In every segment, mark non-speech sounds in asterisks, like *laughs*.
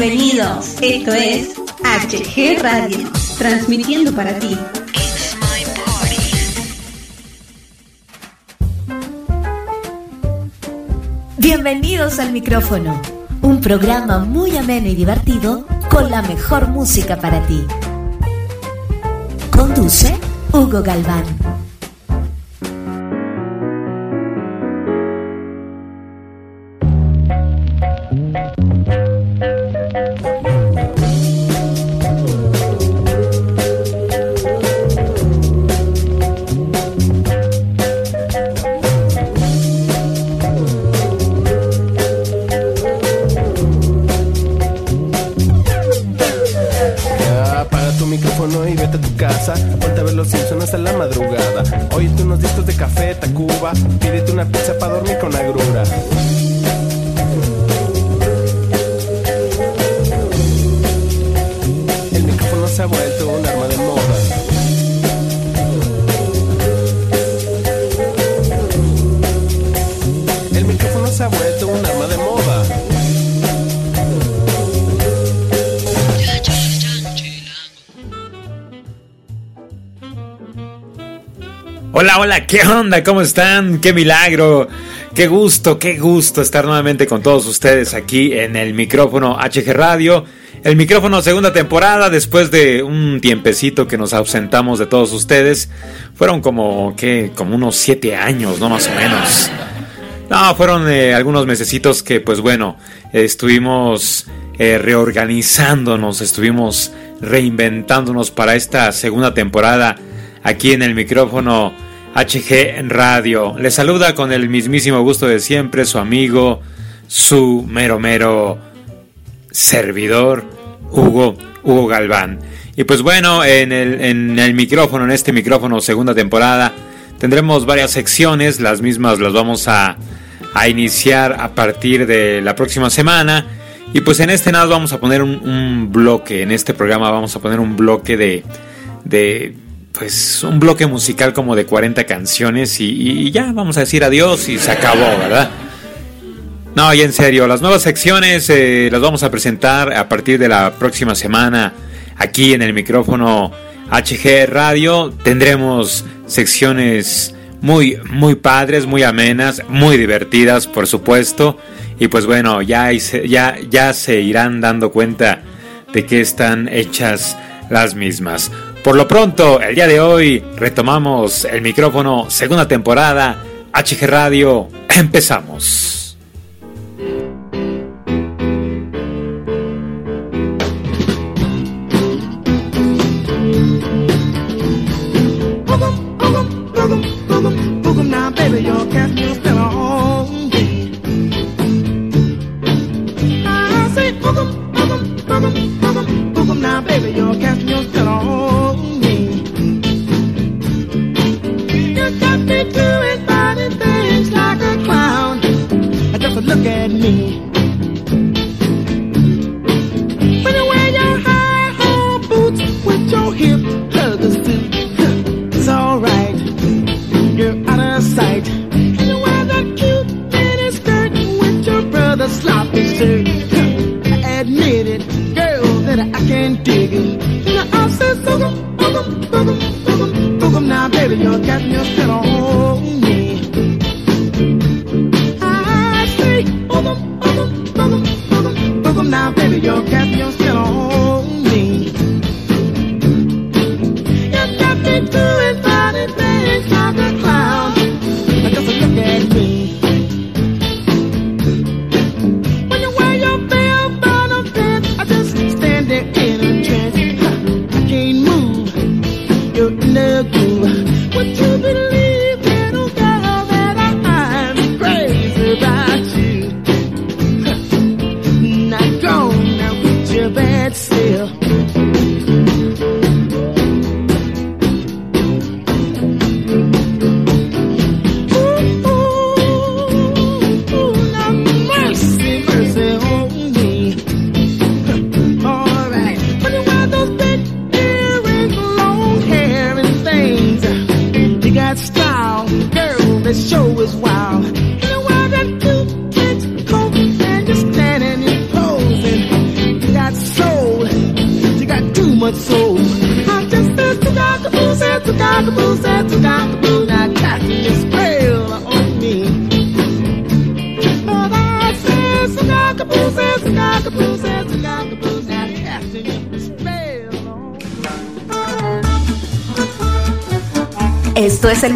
Bienvenidos, esto es HG Radio, transmitiendo para ti. Bienvenidos al micrófono, un programa muy ameno y divertido con la mejor música para ti. Conduce Hugo Galván. Hola, ¿qué onda? ¿Cómo están? ¡Qué milagro! ¡Qué gusto, qué gusto estar nuevamente con todos ustedes aquí en el micrófono HG Radio! El micrófono segunda temporada, después de un tiempecito que nos ausentamos de todos ustedes. Fueron como, ¿qué? Como unos siete años, ¿no? Más o menos. No, fueron eh, algunos mesecitos que, pues bueno, estuvimos eh, reorganizándonos, estuvimos reinventándonos para esta segunda temporada aquí en el micrófono HG Radio. Le saluda con el mismísimo gusto de siempre su amigo, su mero mero servidor, Hugo, Hugo Galván. Y pues bueno, en el, en el micrófono, en este micrófono segunda temporada, tendremos varias secciones, las mismas las vamos a, a iniciar a partir de la próxima semana. Y pues en este nada vamos a poner un, un bloque, en este programa vamos a poner un bloque de, de pues un bloque musical como de 40 canciones y, ya vamos a decir adiós y se acabó, ¿verdad? No, y en serio, las nuevas secciones eh, las vamos a presentar a partir de la próxima semana aquí en el micrófono HG Radio. Tendremos secciones muy, muy padres, muy amenas, muy divertidas, por supuesto. Y pues bueno, ya, ya, ya se irán dando cuenta de que están hechas las mismas. Por lo pronto, el día de hoy retomamos el micrófono, segunda temporada, HG Radio, empezamos. the sloppy sir. I admit it, girl, that I can't dig it. Now I said, boogum, boogum, boogum, boogum, boogum. Now, baby, you're me your fill on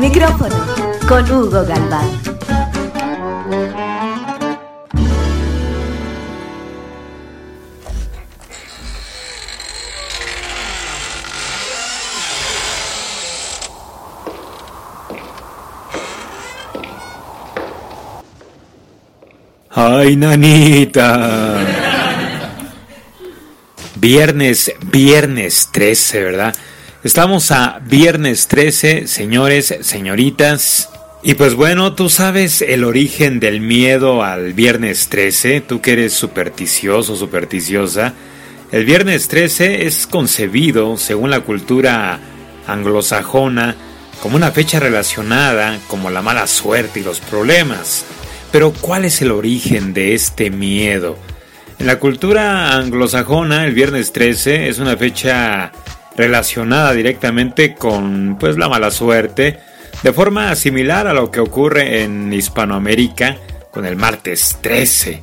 micrófono con Hugo Galván. Ay, nanita. Viernes, viernes 13, ¿verdad? Estamos a viernes 13, señores, señoritas. Y pues bueno, tú sabes el origen del miedo al viernes 13, tú que eres supersticioso, supersticiosa. El viernes 13 es concebido, según la cultura anglosajona, como una fecha relacionada como la mala suerte y los problemas. Pero ¿cuál es el origen de este miedo? En la cultura anglosajona, el viernes 13 es una fecha relacionada directamente con pues la mala suerte, de forma similar a lo que ocurre en Hispanoamérica con el martes 13.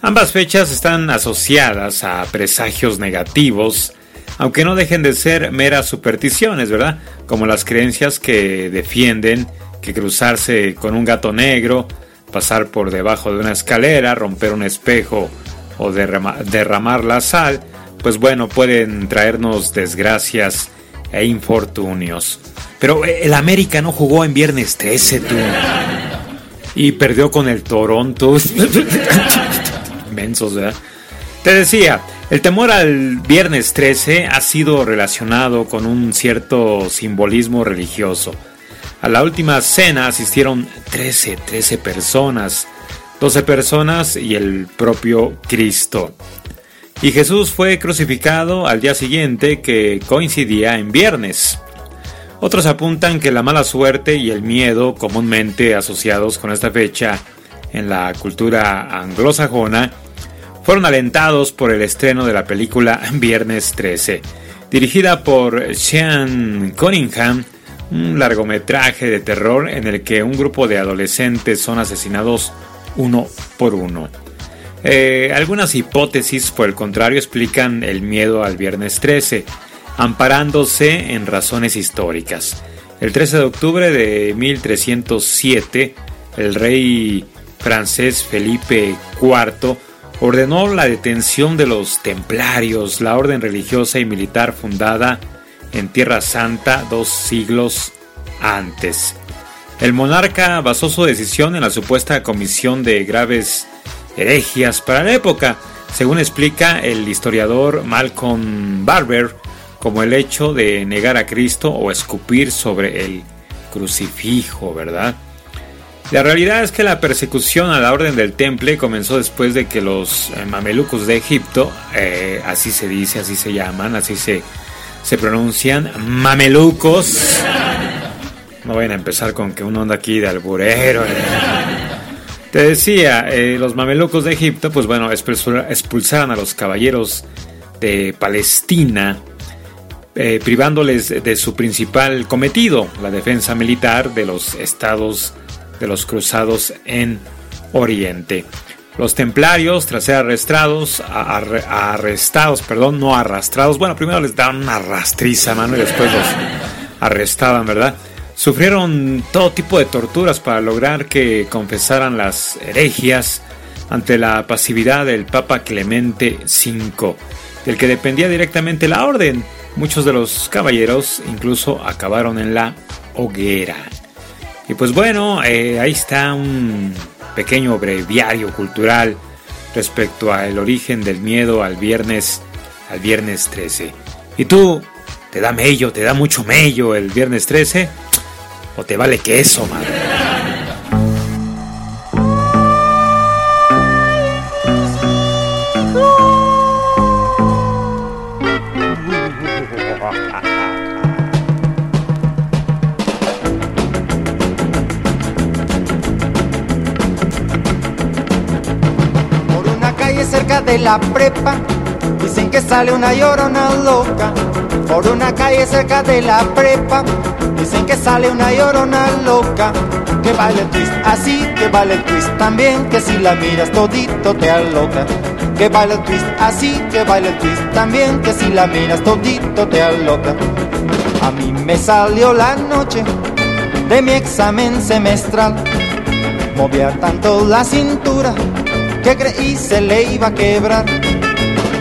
Ambas fechas están asociadas a presagios negativos, aunque no dejen de ser meras supersticiones, ¿verdad? Como las creencias que defienden que cruzarse con un gato negro, pasar por debajo de una escalera, romper un espejo o derramar la sal, pues bueno, pueden traernos desgracias e infortunios. Pero eh, el América no jugó en viernes 13, tú. Y perdió con el Toronto. *laughs* Mensos, ¿verdad? Te decía, el temor al viernes 13 ha sido relacionado con un cierto simbolismo religioso. A la última cena asistieron 13, 13 personas, 12 personas y el propio Cristo. Y Jesús fue crucificado al día siguiente que coincidía en viernes. Otros apuntan que la mala suerte y el miedo comúnmente asociados con esta fecha en la cultura anglosajona fueron alentados por el estreno de la película Viernes 13, dirigida por Sean Cunningham, un largometraje de terror en el que un grupo de adolescentes son asesinados uno por uno. Eh, algunas hipótesis, por el contrario, explican el miedo al viernes 13, amparándose en razones históricas. El 13 de octubre de 1307, el rey francés Felipe IV ordenó la detención de los templarios, la orden religiosa y militar fundada en Tierra Santa dos siglos antes. El monarca basó su decisión en la supuesta comisión de graves herejías para la época, según explica el historiador Malcolm Barber, como el hecho de negar a Cristo o escupir sobre el crucifijo, ¿verdad? La realidad es que la persecución a la orden del temple comenzó después de que los eh, mamelucos de Egipto, eh, así se dice, así se llaman, así se, se pronuncian, mamelucos. No vayan a empezar con que uno anda aquí de alburero. Eh. Te decía, eh, los mamelucos de Egipto, pues bueno, expulsaron a los caballeros de Palestina, eh, privándoles de su principal cometido, la defensa militar de los estados de los cruzados en Oriente. Los templarios, tras ser arrestados, arrestados, perdón, no arrastrados, bueno, primero les daban una rastriza, mano, y después los arrestaban, ¿verdad? Sufrieron todo tipo de torturas para lograr que confesaran las herejías ante la pasividad del Papa Clemente V, del que dependía directamente la orden. Muchos de los caballeros incluso acabaron en la hoguera. Y pues bueno, eh, ahí está un pequeño breviario cultural respecto al origen del miedo al viernes, al viernes 13. ¿Y tú? ¿Te da mello, te da mucho mello el viernes 13? O te vale queso, madre. Por una calle cerca de la prepa, dicen que sale una llorona loca. Por una calle cerca de la prepa Dicen que sale una llorona loca, que vale el twist así, que vale el twist también, que si la miras todito te aloca. Que vale el twist así, que vale el twist también, que si la miras todito te aloca. A mí me salió la noche de mi examen semestral. Movía tanto la cintura que creí se le iba a quebrar.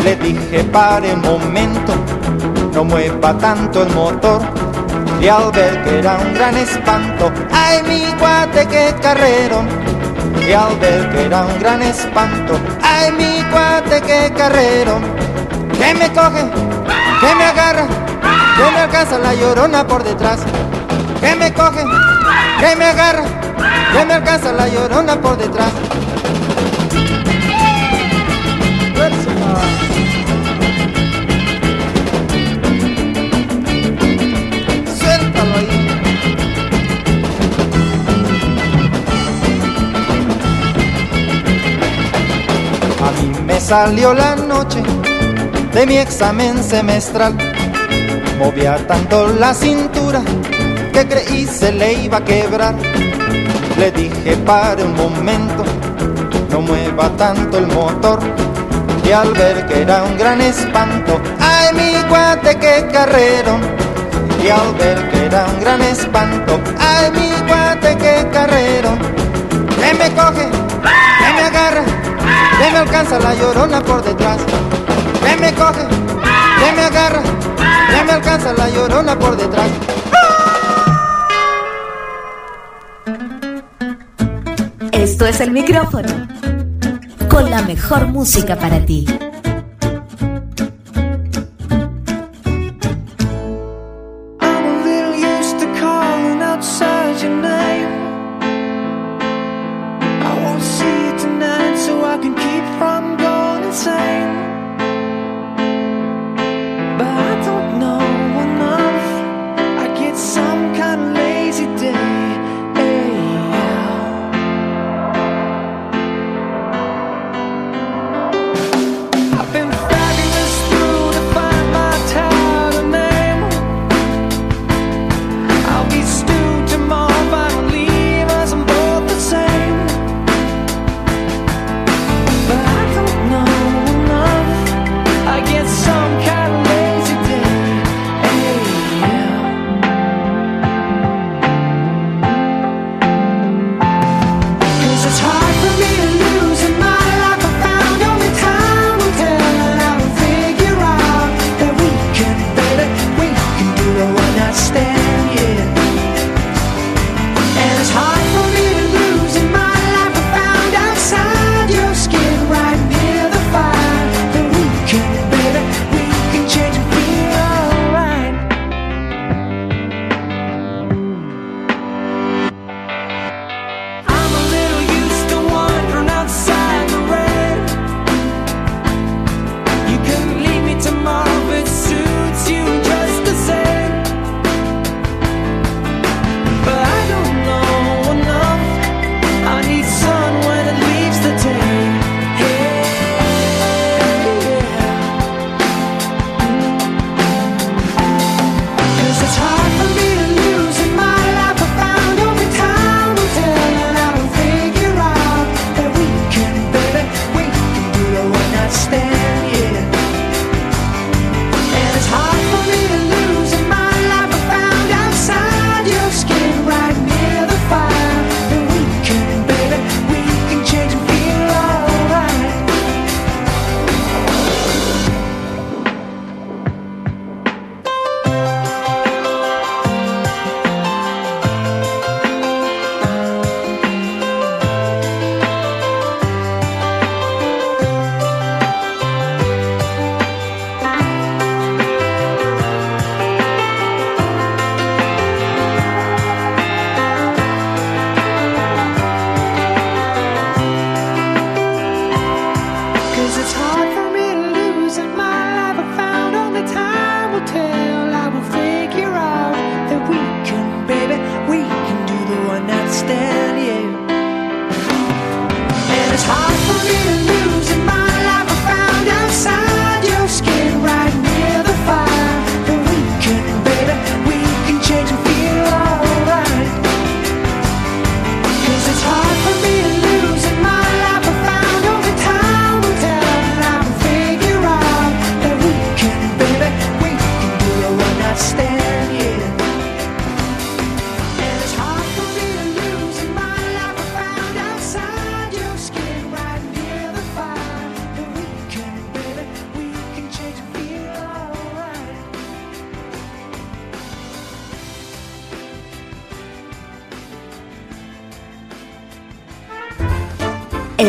Le dije pare un momento, no mueva tanto el motor. Y al ver que era un gran espanto, ay mi guate que carrero. Y al ver que era un gran espanto, ay mi guate que carrero. Que me coge, que me agarra, que me alcanza la llorona por detrás. Que me coge, que me agarra, que me alcanza la llorona por detrás. Salió la noche de mi examen semestral. Movía tanto la cintura que creí se le iba a quebrar. Le dije pare un momento, no mueva tanto el motor. Y al ver que era un gran espanto, ay mi guate que carrero. Y al ver que era un gran espanto, ay mi guate que carrero. Que me coge, agarra, que me alcanza la llorona por detrás. Que me coge, que me agarra, que me alcanza la llorona por detrás. Esto es el micrófono. Con la mejor música para ti.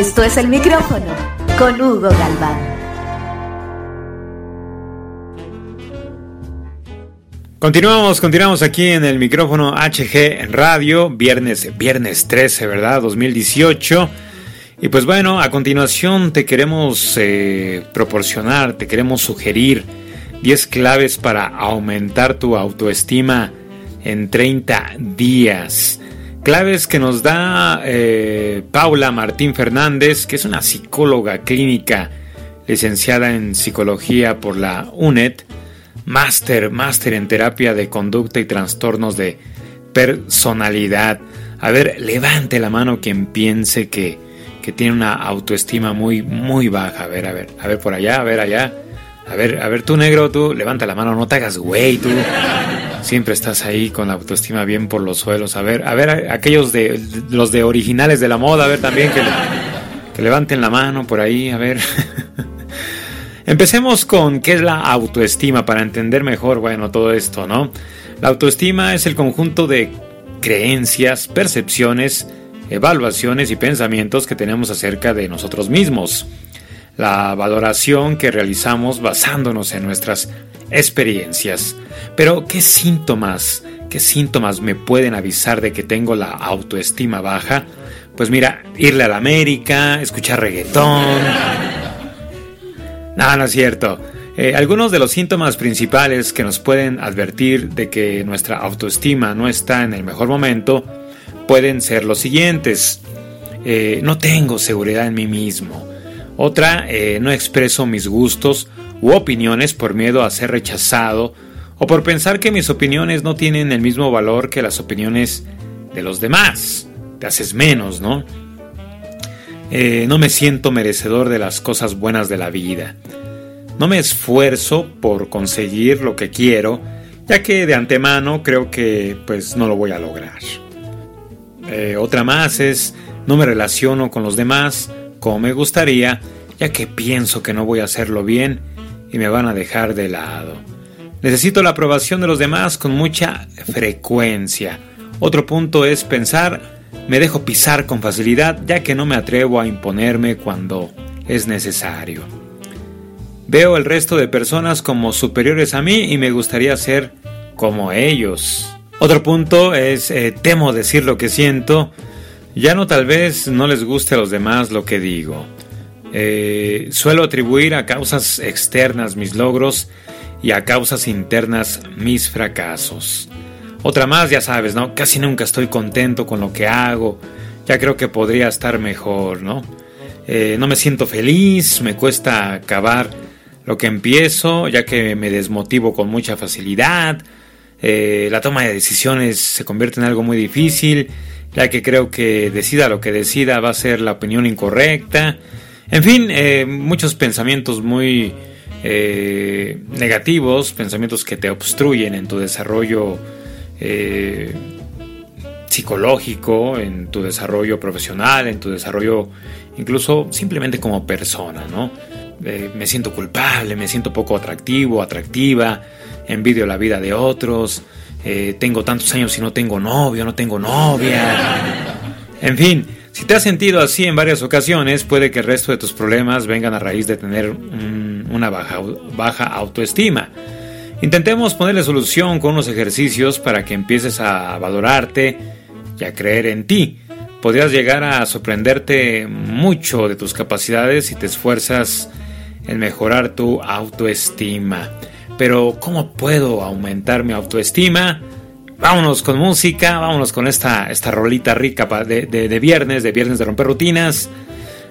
Esto es el micrófono con Hugo Galván. Continuamos, continuamos aquí en el micrófono HG Radio, viernes, viernes 13, ¿verdad? 2018. Y pues bueno, a continuación te queremos eh, proporcionar, te queremos sugerir 10 claves para aumentar tu autoestima en 30 días. Claves que nos da eh, Paula Martín Fernández, que es una psicóloga clínica licenciada en psicología por la UNED, máster, máster en terapia de conducta y trastornos de personalidad. A ver, levante la mano quien piense que, que tiene una autoestima muy, muy baja. A ver, a ver, a ver por allá, a ver allá. A ver, a ver, tú negro, tú levanta la mano, no te hagas güey, tú. Siempre estás ahí con la autoestima bien por los suelos. A ver, a ver, aquellos de los de originales de la moda, a ver también que, que levanten la mano por ahí, a ver. *laughs* Empecemos con qué es la autoestima para entender mejor, bueno, todo esto, ¿no? La autoestima es el conjunto de creencias, percepciones, evaluaciones y pensamientos que tenemos acerca de nosotros mismos la valoración que realizamos basándonos en nuestras experiencias. Pero, ¿qué síntomas, qué síntomas me pueden avisar de que tengo la autoestima baja? Pues mira, irle a la América, escuchar reggaetón. No, no es cierto. Eh, algunos de los síntomas principales que nos pueden advertir de que nuestra autoestima no está en el mejor momento pueden ser los siguientes. Eh, no tengo seguridad en mí mismo. Otra, eh, no expreso mis gustos u opiniones por miedo a ser rechazado o por pensar que mis opiniones no tienen el mismo valor que las opiniones de los demás. Te haces menos, ¿no? Eh, no me siento merecedor de las cosas buenas de la vida. No me esfuerzo por conseguir lo que quiero, ya que de antemano creo que pues no lo voy a lograr. Eh, otra más es no me relaciono con los demás como me gustaría, ya que pienso que no voy a hacerlo bien y me van a dejar de lado. Necesito la aprobación de los demás con mucha frecuencia. Otro punto es pensar, me dejo pisar con facilidad ya que no me atrevo a imponerme cuando es necesario. Veo el resto de personas como superiores a mí y me gustaría ser como ellos. Otro punto es eh, temo decir lo que siento ya no tal vez no les guste a los demás lo que digo. Eh, suelo atribuir a causas externas mis logros y a causas internas mis fracasos. Otra más, ya sabes, ¿no? Casi nunca estoy contento con lo que hago. Ya creo que podría estar mejor, ¿no? Eh, no me siento feliz, me cuesta acabar lo que empiezo, ya que me desmotivo con mucha facilidad. Eh, la toma de decisiones se convierte en algo muy difícil ya que creo que decida lo que decida va a ser la opinión incorrecta. En fin, eh, muchos pensamientos muy eh, negativos, pensamientos que te obstruyen en tu desarrollo eh, psicológico, en tu desarrollo profesional, en tu desarrollo incluso simplemente como persona, ¿no? me siento culpable, me siento poco atractivo, atractiva, envidio la vida de otros, eh, tengo tantos años y no tengo novio, no tengo novia. En fin, si te has sentido así en varias ocasiones, puede que el resto de tus problemas vengan a raíz de tener una baja, baja autoestima. Intentemos ponerle solución con unos ejercicios para que empieces a valorarte y a creer en ti. Podrías llegar a sorprenderte mucho de tus capacidades si te esfuerzas en mejorar tu autoestima. Pero ¿cómo puedo aumentar mi autoestima? Vámonos con música, vámonos con esta, esta rolita rica de, de, viernes, de viernes de romper rutinas.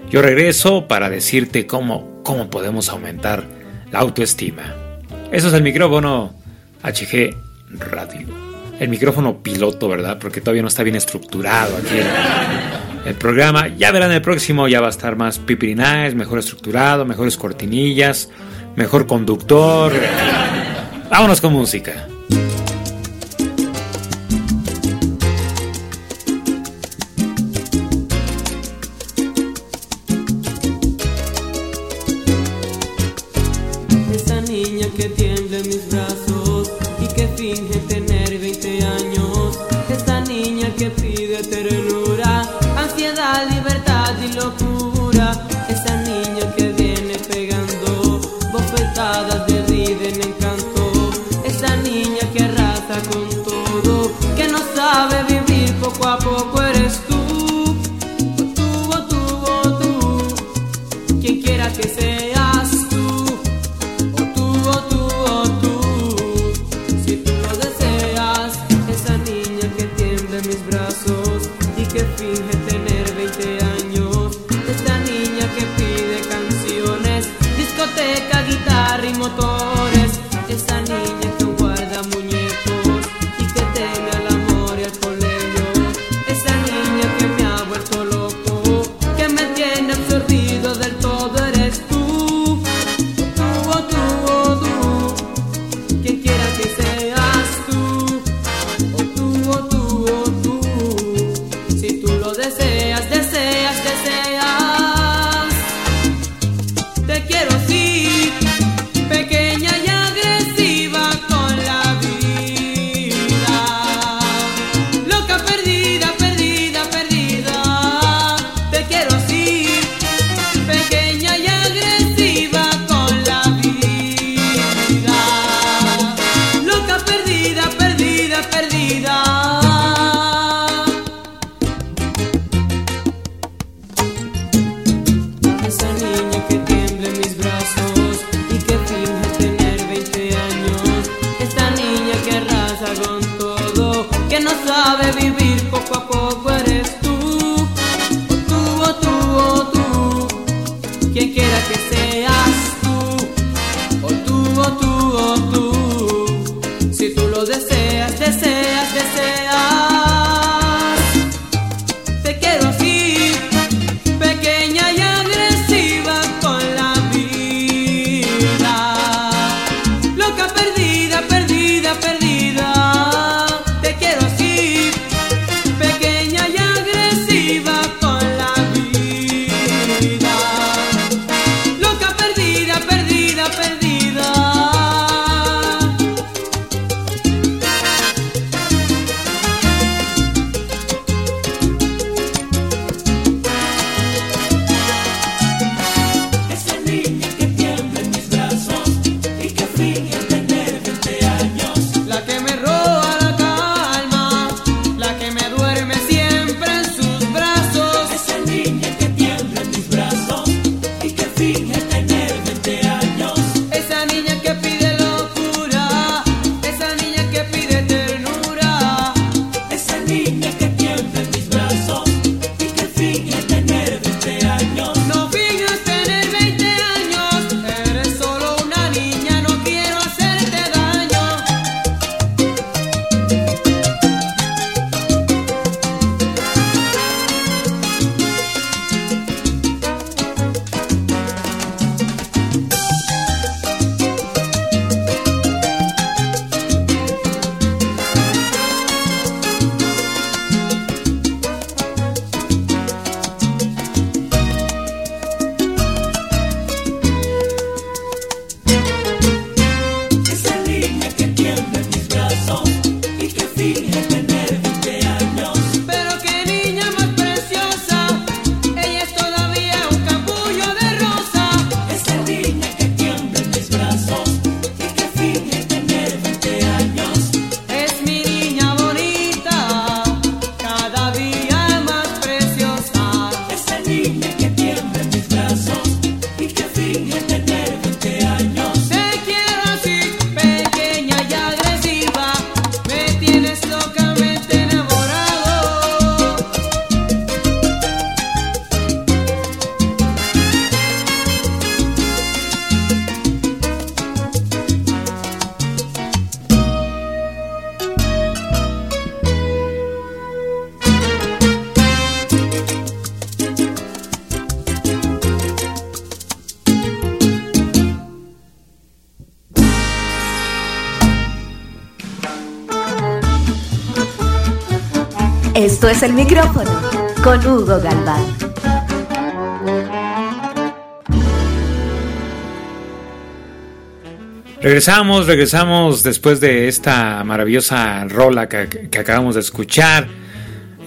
Yo regreso para decirte cómo, cómo podemos aumentar la autoestima. Eso es el micrófono HG Radio. El micrófono piloto, ¿verdad? Porque todavía no está bien estructurado aquí el, el programa. Ya verán el próximo, ya va a estar más pipirinais, mejor estructurado, mejores cortinillas mejor conductor. Vámonos con música. El micrófono con Hugo Galván. Regresamos, regresamos después de esta maravillosa rola que, acabamos de escuchar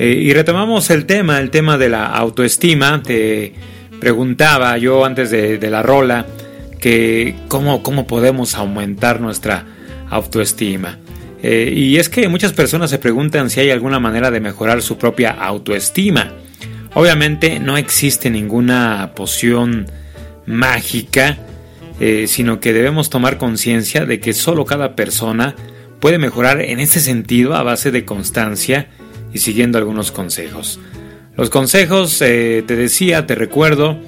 eh, y retomamos el tema, el tema de la autoestima. Te preguntaba yo antes de, de la rola que cómo, cómo podemos aumentar nuestra autoestima. Eh, y es que muchas personas se preguntan si hay alguna manera de mejorar su propia autoestima. Obviamente no existe ninguna poción mágica, eh, sino que debemos tomar conciencia de que solo cada persona puede mejorar en ese sentido a base de constancia y siguiendo algunos consejos. Los consejos, eh, te decía, te recuerdo,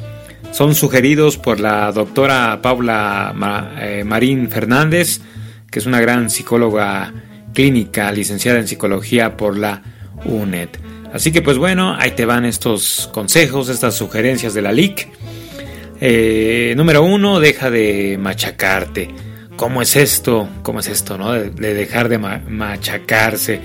son sugeridos por la doctora Paula Marín Fernández, que es una gran psicóloga clínica, licenciada en psicología por la UNED. Así que pues bueno, ahí te van estos consejos, estas sugerencias de la LIC. Eh, número uno, deja de machacarte. ¿Cómo es esto? ¿Cómo es esto, no? De, de dejar de ma- machacarse.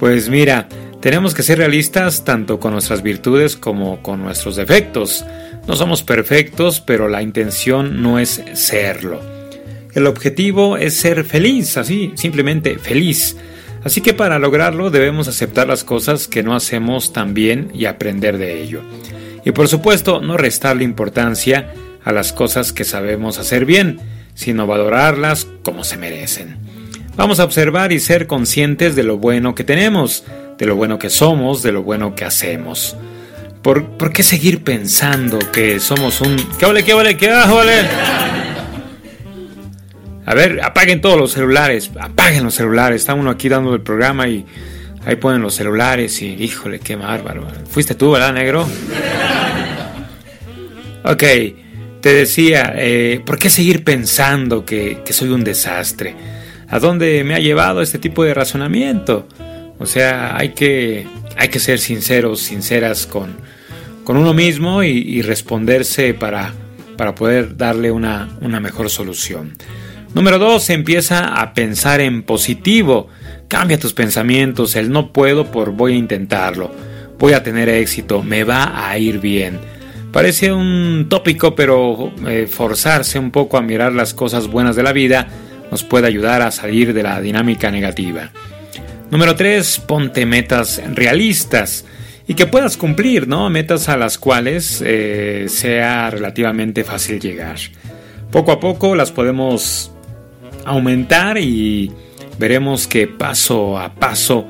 Pues mira, tenemos que ser realistas tanto con nuestras virtudes como con nuestros defectos. No somos perfectos, pero la intención no es serlo. El objetivo es ser feliz, así, simplemente feliz. Así que para lograrlo debemos aceptar las cosas que no hacemos tan bien y aprender de ello. Y por supuesto, no restarle importancia a las cosas que sabemos hacer bien, sino valorarlas como se merecen. Vamos a observar y ser conscientes de lo bueno que tenemos, de lo bueno que somos, de lo bueno que hacemos. ¿Por, qué seguir pensando que somos un... ¿Qué vale, qué vale, qué vale? A ver, apaguen todos los celulares, apaguen los celulares. Está uno aquí dando el programa y ahí ponen los celulares y híjole, qué bárbaro. Fuiste tú, ¿verdad, negro? Ok, te decía, eh, ¿por qué seguir pensando que, que soy un desastre? ¿A dónde me ha llevado este tipo de razonamiento? O sea, hay que, hay que ser sinceros, sinceras con, con uno mismo y, y responderse para, para poder darle una, una mejor solución. Número dos, empieza a pensar en positivo. Cambia tus pensamientos, el no puedo por voy a intentarlo. Voy a tener éxito, me va a ir bien. Parece un tópico, pero eh, forzarse un poco a mirar las cosas buenas de la vida nos puede ayudar a salir de la dinámica negativa. Número 3. Ponte metas realistas y que puedas cumplir, ¿no? Metas a las cuales eh, sea relativamente fácil llegar. Poco a poco las podemos aumentar y veremos que paso a paso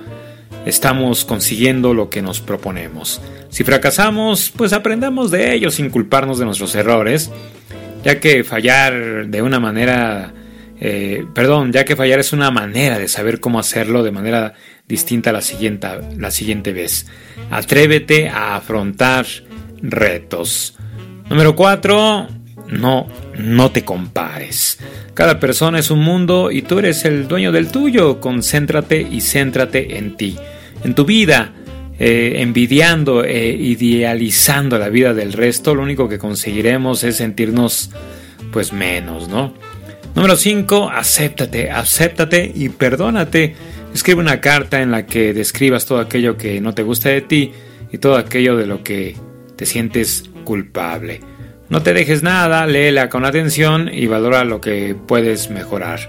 estamos consiguiendo lo que nos proponemos. Si fracasamos, pues aprendamos de ello sin culparnos de nuestros errores, ya que fallar de una manera, eh, perdón, ya que fallar es una manera de saber cómo hacerlo de manera distinta la siguiente, la siguiente vez. Atrévete a afrontar retos. Número 4. No, no te compares. Cada persona es un mundo y tú eres el dueño del tuyo. Concéntrate y céntrate en ti, en tu vida. Eh, envidiando e idealizando la vida del resto, lo único que conseguiremos es sentirnos pues menos, ¿no? Número 5, acéptate, acéptate y perdónate. Escribe una carta en la que describas todo aquello que no te gusta de ti y todo aquello de lo que te sientes culpable. No te dejes nada, léela con atención y valora lo que puedes mejorar.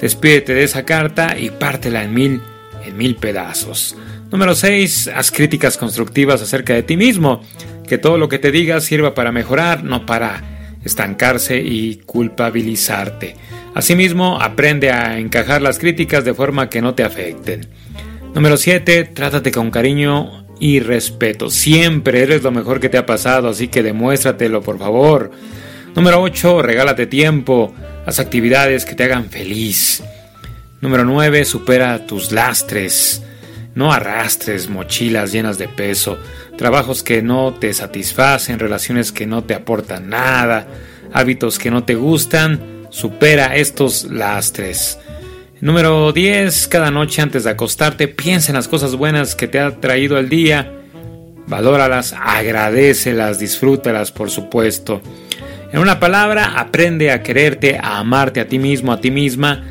Despídete de esa carta y pártela en mil, en mil pedazos. Número 6. Haz críticas constructivas acerca de ti mismo. Que todo lo que te digas sirva para mejorar, no para estancarse y culpabilizarte. Asimismo, aprende a encajar las críticas de forma que no te afecten. Número 7. Trátate con cariño y respeto. Siempre eres lo mejor que te ha pasado, así que demuéstratelo, por favor. Número 8. Regálate tiempo. Haz actividades que te hagan feliz. Número 9. Supera tus lastres. No arrastres mochilas llenas de peso, trabajos que no te satisfacen, relaciones que no te aportan nada, hábitos que no te gustan. Supera estos lastres. Número 10. Cada noche antes de acostarte piensa en las cosas buenas que te ha traído el día. Valóralas, agradecelas, disfrútalas, por supuesto. En una palabra, aprende a quererte, a amarte a ti mismo, a ti misma.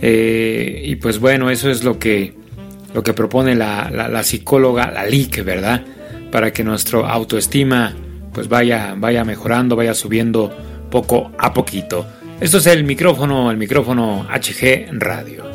Eh, y pues bueno, eso es lo que, lo que propone la, la, psicóloga, la LIC, ¿verdad? Para que nuestro autoestima pues vaya, vaya mejorando, vaya subiendo poco a poquito. Esto es el micrófono, el micrófono HG Radio.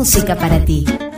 Música para ti.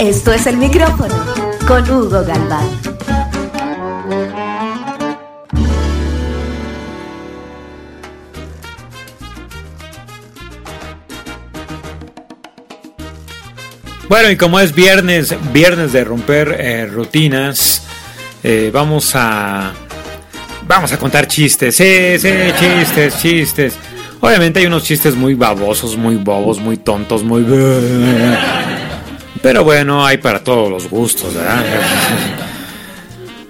Esto es el micrófono con Hugo Galván. Bueno, y como es viernes, viernes de romper eh, rutinas, eh, vamos a vamos a contar chistes, sí, sí, chistes, chistes. Obviamente hay unos chistes muy babosos, muy bobos, muy tontos, muy *laughs* pero bueno, hay para todos los gustos, ¿verdad? *laughs*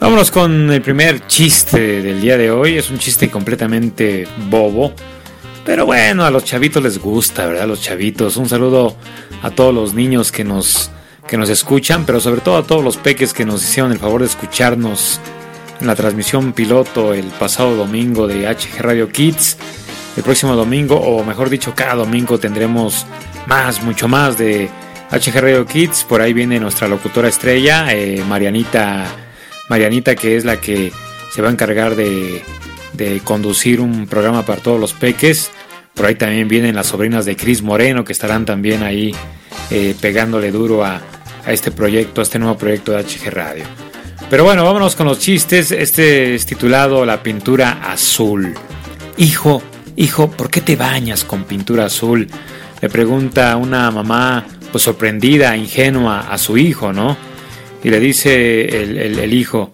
Vámonos con el primer chiste del día de hoy. Es un chiste completamente bobo. Pero bueno, a los chavitos les gusta, ¿verdad? Los chavitos. Un saludo a todos los niños que nos, que nos escuchan, pero sobre todo a todos los peques que nos hicieron el favor de escucharnos en la transmisión piloto el pasado domingo de HG Radio Kids. El próximo domingo, o mejor dicho, cada domingo tendremos más, mucho más de HG Radio Kids. Por ahí viene nuestra locutora estrella, eh, Marianita, Marianita, que es la que se va a encargar de, conducir un programa para todos los peques. Por ahí también vienen las sobrinas de Cris Moreno, que estarán también ahí eh, pegándole duro a, a este proyecto, a este nuevo proyecto de HG Radio. Pero bueno, vámonos con los chistes. Este es titulado La pintura azul. Hijo, hijo, ¿por qué te bañas con pintura azul? Le pregunta una mamá, pues sorprendida, ingenua, a su hijo, ¿no? Y le dice el, el- hijo,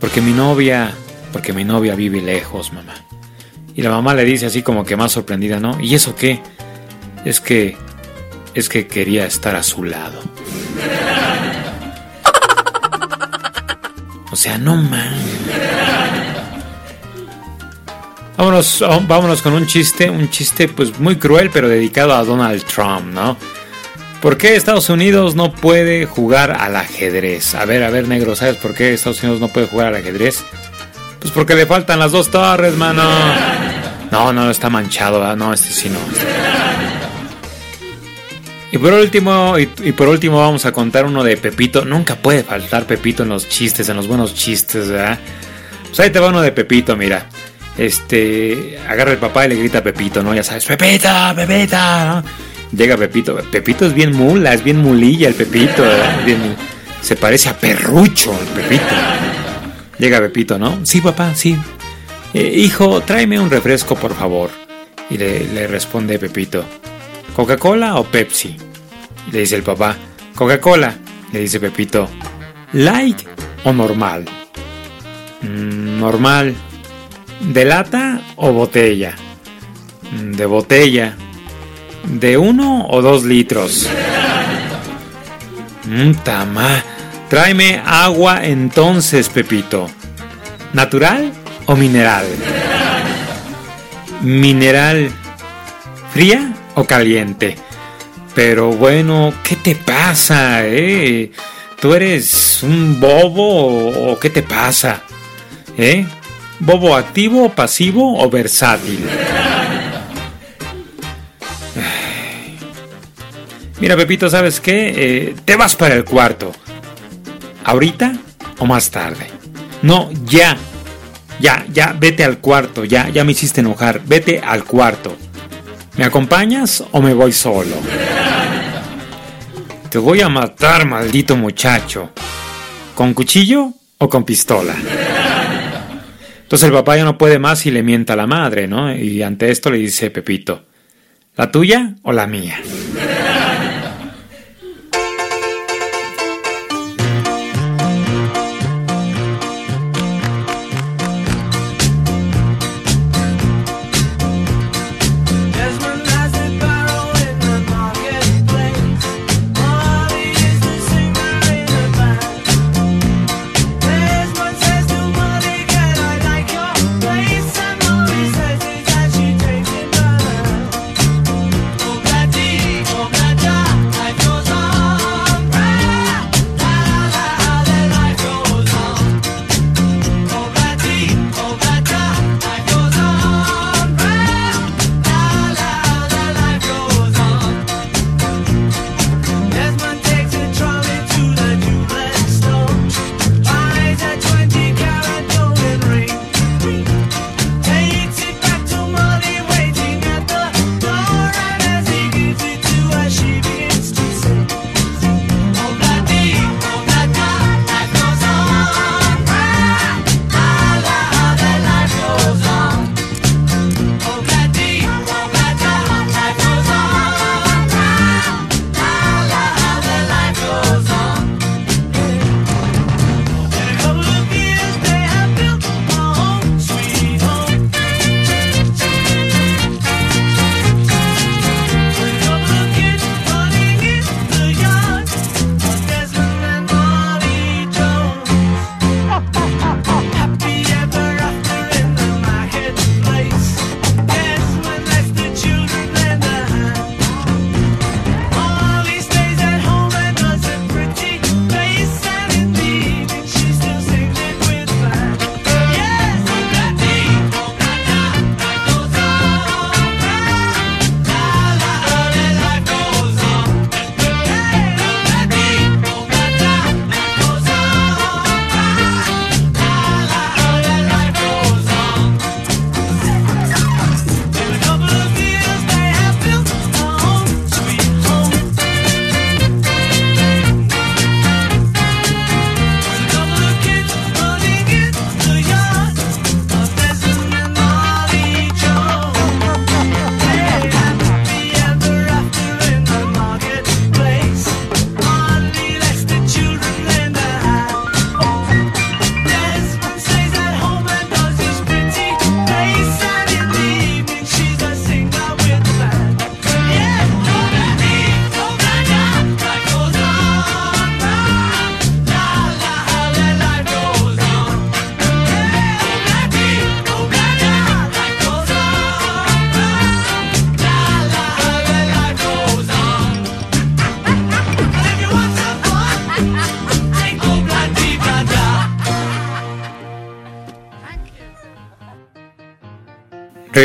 porque mi novia, porque mi novia vive lejos, mamá. Y la mamá le dice así como que más sorprendida, ¿no? ¿Y eso qué? Es que, es que quería estar a su lado. O sea, no man. Vámonos, vámonos con un chiste, un chiste pues muy cruel, pero dedicado a Donald Trump, ¿no? ¿Por qué Estados Unidos no puede jugar al ajedrez? A ver, a ver, negro, ¿sabes por qué Estados Unidos no puede jugar al ajedrez? Pues porque le faltan las dos torres, mano. No, no, está manchado, ¿verdad? No, este sí no. Y por último, y, por último vamos a contar uno de Pepito. Nunca puede faltar Pepito en los chistes, en los buenos chistes, ¿verdad? Pues ahí te va uno de Pepito, mira. Este, agarra el papá y le grita a Pepito, ¿no? Ya sabes, Pepito, Pepito, ¿no? Llega Pepito. Pepito es bien mula, es bien mulilla el Pepito. Bien- se parece a Perrucho el Pepito. Llega Pepito, ¿no? Sí, papá, sí. "Eh, hijo, tráeme un refresco, por favor. Y le, responde Pepito, ¿Coca-Cola o Pepsi? Le dice el papá, Coca-Cola. Le dice Pepito, ¿light o normal? "Mm, normal. ¿De lata o botella? "Mm, De botella. ¿De uno o dos litros? Mm, tama. Tráeme agua entonces, Pepito. ¿Natural o mineral? Mineral. ¿Fría o caliente? Pero bueno, ¿qué te pasa, eh? ¿Tú eres un bobo o qué te pasa? ¿Eh? ¿Bobo activo, pasivo o versátil? Mira, Pepito, ¿sabes qué? Eh, te vas para el cuarto. ¿Ahorita o más tarde? No, ya. Ya, ya, vete al cuarto. Ya, ya me hiciste enojar. Vete al cuarto. ¿Me acompañas o me voy solo? Te voy a matar, maldito muchacho. ¿Con cuchillo o con pistola? Entonces el papá ya no puede más y le mienta a la madre, ¿no? Y ante esto le dice Pepito, ¿la tuya o la mía?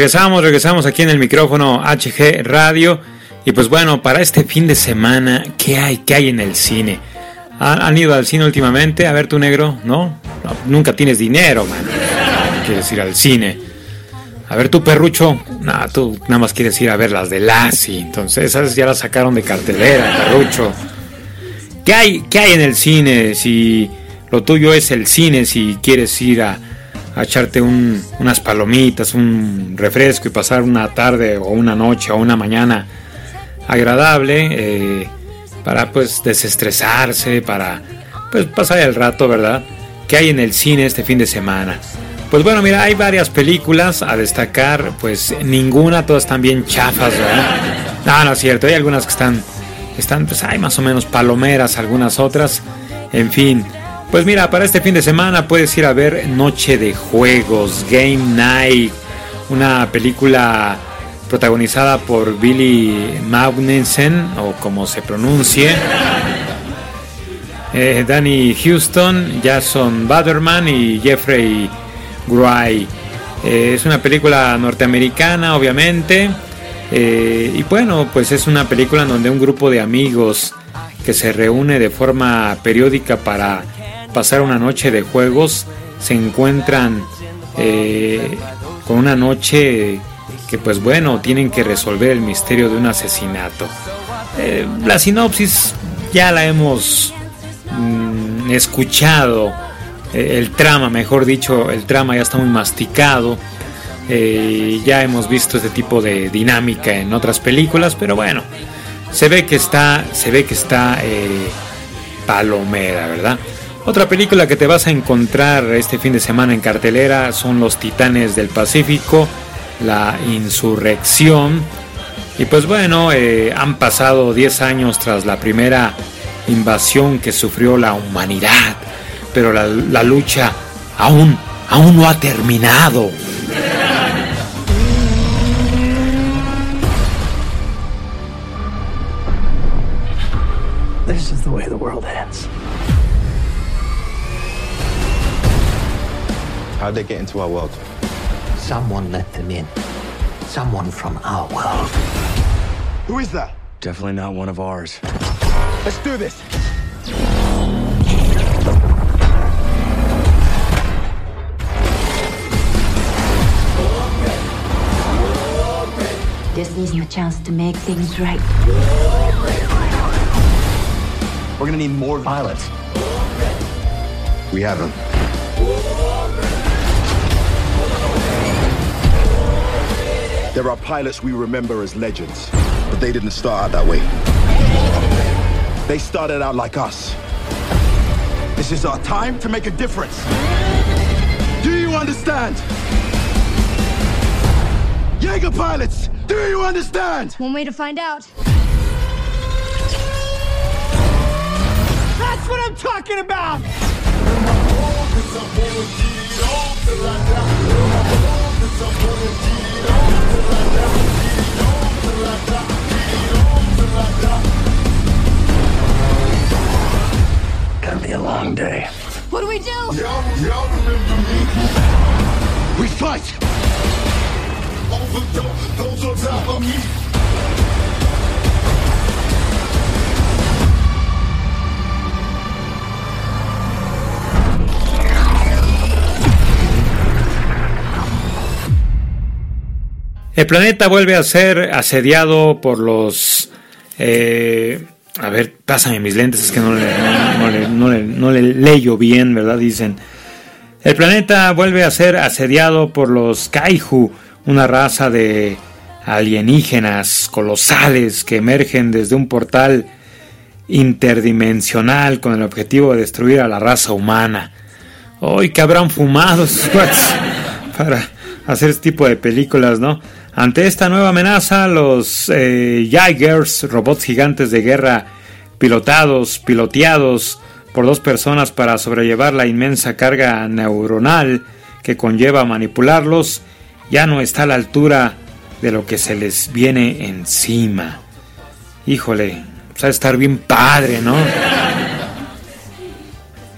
Regresamos, regresamos aquí en el micrófono HG Radio. Y pues bueno, para este fin de semana, ¿qué hay? ¿Qué hay en el cine? ¿Han, ido al cine últimamente? A ver, tu negro, ¿no? No, nunca tienes dinero, man. Quieres ir al cine. A ver, tu perrucho, nada, tú nada más quieres ir a ver las de Lassie. Entonces, esas ya las sacaron de cartelera, perrucho. ¿Qué hay, ¿Qué hay en el cine? Si lo tuyo es el cine, si quieres ir a, a echarte un- unas palomitas, un refresco y pasar una tarde o una noche o una mañana agradable eh, para pues desestresarse, para pues pasar el rato, ¿verdad? ¿Qué hay en el cine este fin de semana? Pues bueno, mira, hay varias películas a destacar, pues ninguna, todas están bien chafas, ¿verdad? No, no es cierto, hay algunas que están, están, pues hay más o menos palomeras, algunas otras, en fin. Pues mira, para este fin de semana puedes ir a ver Noche de Juegos, Game Night, una película protagonizada por Billy Magnussen, o como se pronuncie. Eh, Danny Houston, Jason Baderman y Jeffrey Wright. Eh, es una película norteamericana, obviamente. Eh, y bueno, pues es una película en donde un grupo de amigos que se reúne de forma periódica para pasar una noche de juegos se encuentran eh, con una noche que pues bueno, tienen que resolver el misterio de un asesinato. Eh, la sinopsis ya la hemos mm, escuchado, eh, el trama, mejor dicho, el trama ya está muy masticado. Ya hemos visto este tipo de dinámica en otras películas, pero bueno, se ve que está, se ve que está palomera, ¿verdad? Otra película que te vas a encontrar este fin de semana en cartelera son Los Titanes del Pacífico, La Insurrección. Y pues bueno, eh, han pasado 10 años tras la primera invasión que sufrió la humanidad, pero la, la lucha aún, aún no ha terminado. This is the way the world ends. How'd they get into our world? Someone let them in. Someone from our world. Who is that? Definitely not one of ours. Let's do this. This is your chance to make things right. We're gonna need more pilots. We have There are pilots we remember as legends, but they didn't start out that way. They started out like us. This is our time to make a difference. Do you understand? Jaeger pilots, do you understand? One way to find out. That's what I'm talking about! Gonna be a long day. What do we do? We fight! El planeta vuelve a ser asediado por los... eh, a ver, pásame mis lentes, es que no le, no, le, no le- leyo bien, ¿verdad? Dicen. El planeta vuelve a ser asediado por los Kaiju, una raza de alienígenas colosales que emergen desde un portal interdimensional con el objetivo de destruir a la raza humana. Hoy que habrán fumado *laughs* para hacer este tipo de películas, ¿no? Ante esta nueva amenaza, los eh, Jaegers, robots gigantes de guerra pilotados, piloteados por dos personas para sobrellevar la inmensa carga neuronal que conlleva manipularlos, ya no está a la altura de lo que se les viene encima. Híjole, pues de estar bien padre, ¿no?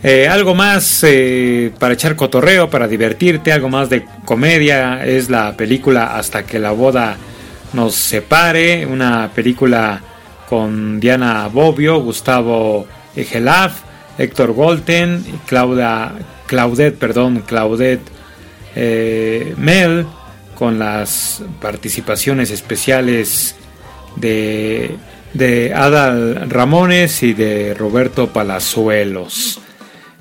Eh, algo más eh, para echar cotorreo, para divertirte, algo más de comedia es la película Hasta que la boda nos separe, una película con Diana Bobbio, Gustavo Egelaf, Héctor Golten, Claudia, Claudette, perdón, Claudette eh, Mel, con las participaciones especiales de, de Adal Ramones y de Roberto Palazuelos.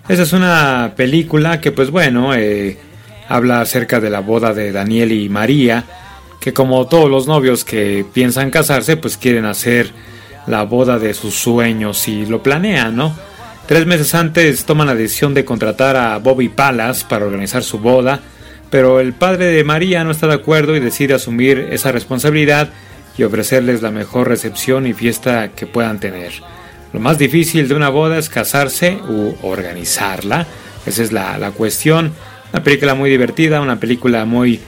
Esa es una película que pues bueno, eh, habla acerca de la boda de Daniel y María, que como todos los novios que piensan casarse, pues quieren hacer la boda de sus sueños y lo planean, ¿no? Tres meses antes toman la decisión de contratar a Bobby Palas para organizar su boda, pero el padre de María no está de acuerdo y decide asumir esa responsabilidad y ofrecerles la mejor recepción y fiesta que puedan tener. Lo más difícil de una boda es casarse u organizarla. Esa es la, la cuestión. Una película muy divertida, una película muy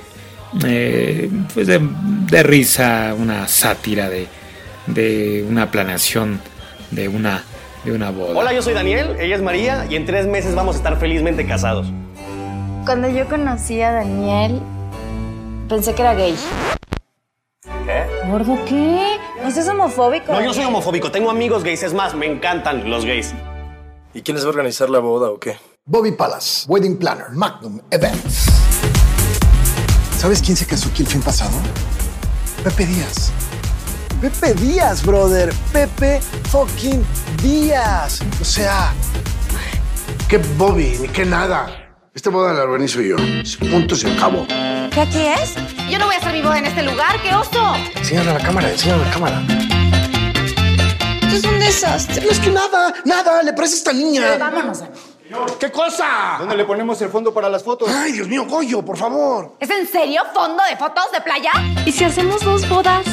eh, pues de, de risa, una sátira de, de una planeación de una, de una boda. Hola, yo soy Daniel, ella es María y en tres meses vamos a estar felizmente casados. Cuando yo conocí a Daniel, pensé que era gay. ¿Qué? ¿Gordo qué? ¿No seas homofóbico? No, yo soy homofóbico, tengo amigos gays, es más, me encantan los gays. ¿Y quién les va a organizar la boda o qué? Bobby Palace, Wedding Planner, Magnum Events. ¿Sabes quién se casó aquí el fin pasado? Pepe Díaz. Pepe Díaz, brother. Pepe fucking Díaz. O sea, ¿Qué Bobby? Ni qué nada. Esta boda la organizo yo. Punto se acabó. ¿Qué aquí es? Yo no voy a hacer mi boda en este lugar, ¡qué oso! enséñale a la cámara, enséñale a la cámara. Esto es un desastre. No es que nada, nada, le parece a esta niña. Vámonos. ¿Qué cosa? ¿Dónde le ponemos el fondo para las fotos? Ay, Dios mío, Goyo, por favor. ¿Es en serio? ¿Fondo de fotos de playa? ¿Y si hacemos dos bodas?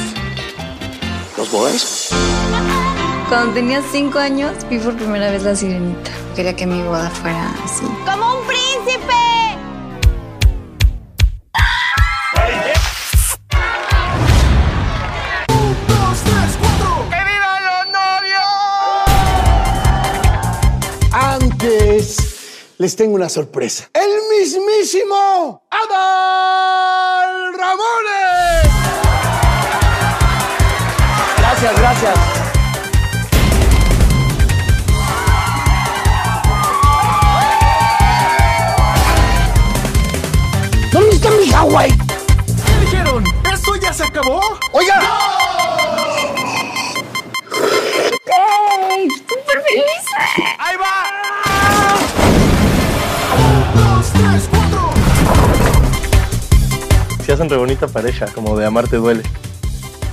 ¿Los bodas? Cuando tenía cinco años, vi por primera vez la sirenita. Quería que mi boda fuera así. ¡Como un les tengo una sorpresa. ¡El mismísimo Adal Ramones! Gracias, gracias. ¿Dónde está mi Hawaii? ¿Qué dijeron? ¿Esto ya se acabó? ¡Oiga! ¡Ey! ¡Súper feliz! ¡Ahí va! Hacen re bonita pareja, como de amarte duele.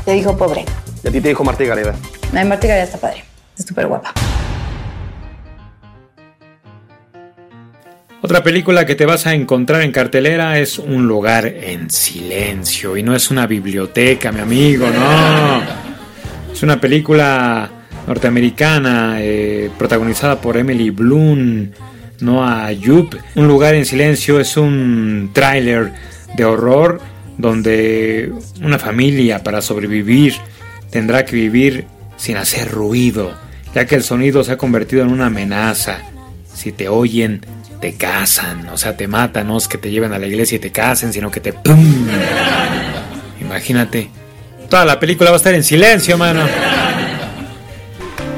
Te dijo pobre. Y a ti te dijo Martí Gareda. La de Marta Gareda está padre. Es súper guapa. Otra película que te vas a encontrar en cartelera es Un lugar en silencio. Y no es una biblioteca, mi amigo, no. Es una película norteamericana eh, protagonizada por Emily Bloom, Noah Yup. Un lugar en silencio es un tráiler de horror donde una familia para sobrevivir tendrá que vivir sin hacer ruido, ya que el sonido se ha convertido en una amenaza. Si te oyen, te casan, o sea, te matan, no es que te lleven a la iglesia y te casen, sino que te ¡pum! Imagínate. Toda la película va a estar en silencio, mano.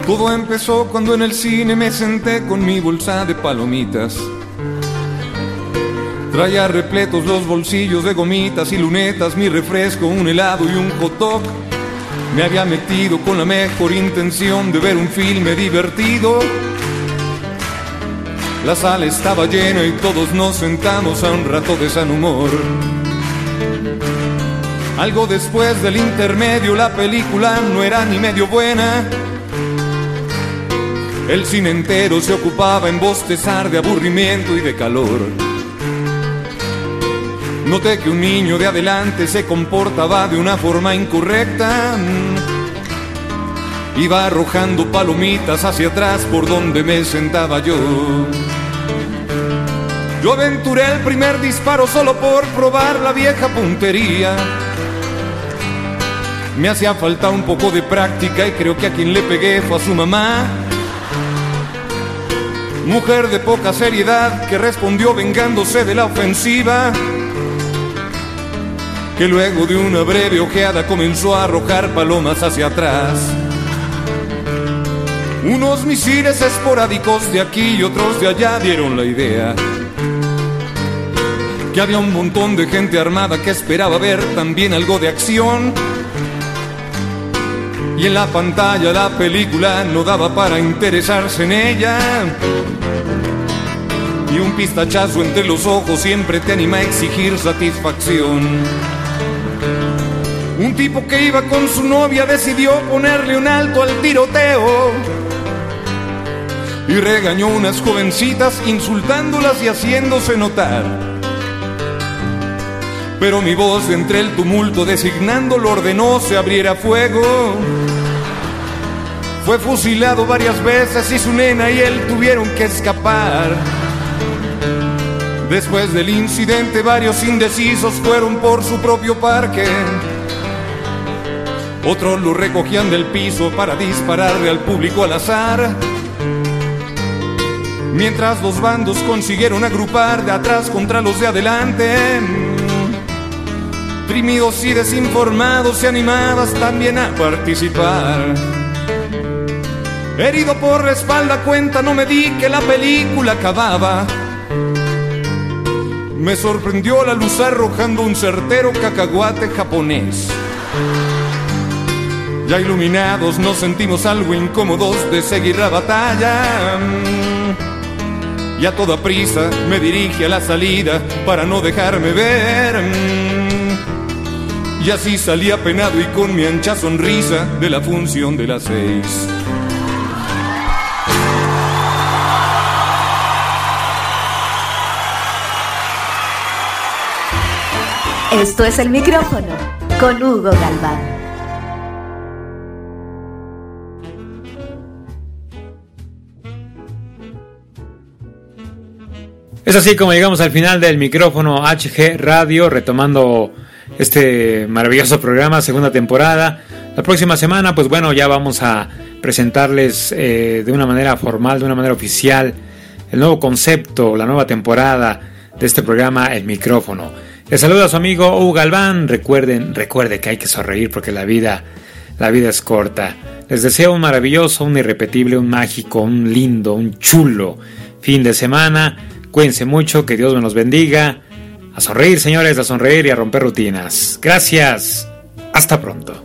Todo empezó cuando en el cine me senté con mi bolsa de palomitas. Traía repletos los bolsillos de gomitas y lunetas, mi refresco, un helado y un hot. Me había metido con la mejor intención de ver un filme divertido. La sala estaba llena y todos nos sentamos a un rato de san humor. Algo después del intermedio la película no era ni medio buena. El cine entero se ocupaba en bostezar de aburrimiento y de calor. Noté que un niño de adelante se comportaba de una forma incorrecta. Iba arrojando palomitas hacia atrás por donde me sentaba yo. Yo aventuré el primer disparo solo por probar la vieja puntería. Me hacía falta un poco de práctica y creo que a quien le pegué fue a su mamá. mujer de poca seriedad que respondió vengándose de la ofensiva, que luego de una breve ojeada comenzó a arrojar palomas hacia atrás. Unos misiles esporádicos de aquí y otros de allá dieron la idea que había un montón de gente armada que esperaba ver también algo de acción. Y en la pantalla la película no daba para interesarse en ella. Y un pistachazo entre los ojos siempre te anima a exigir satisfacción. Un tipo que iba con su novia decidió ponerle un alto al tiroteo. Y regañó unas jovencitas insultándolas y haciéndose notar. Pero mi voz entre el tumulto designándolo ordenó se abriera fuego. Fue fusilado varias veces y su nena y él tuvieron que escapar. Después del incidente varios indecisos fueron por su propio parque. Otros lo recogían del piso para dispararle al público al azar. Mientras los bandos consiguieron agrupar de atrás contra los de adelante. Primidos y desinformados y animadas también a participar. Herido por la espalda cuenta, no me di que la película acababa. Me sorprendió la luz arrojando un certero cacahuate japonés. Ya iluminados nos sentimos algo incómodos de seguir la batalla. Y a toda prisa me dirige a la salida para no dejarme ver. Y así salí apenado y con mi ancha sonrisa de la función de las seis. Esto es el micrófono con Hugo Galván. Es así como llegamos al final del micrófono HG Radio, retomando este maravilloso programa, segunda temporada. La próxima semana, pues bueno, ya vamos a presentarles eh, de una manera formal, de una manera oficial, el nuevo concepto, la nueva temporada de este programa, El Micrófono. Les saluda a su amigo Hugo Galván. Recuerden, recuerde que hay que sonreír porque la vida, la vida es corta. Les deseo un maravilloso, un irrepetible, un mágico, un lindo, un chulo fin de semana. Cuídense mucho, que Dios me los bendiga. A sonreír, señores, a sonreír y a romper rutinas. Gracias. Hasta pronto.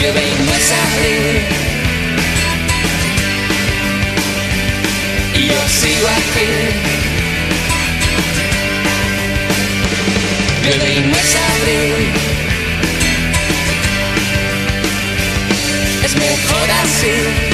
Llueve y no es abril. Y yo sigo aquí. Llueve y no es abril. Es mejor así.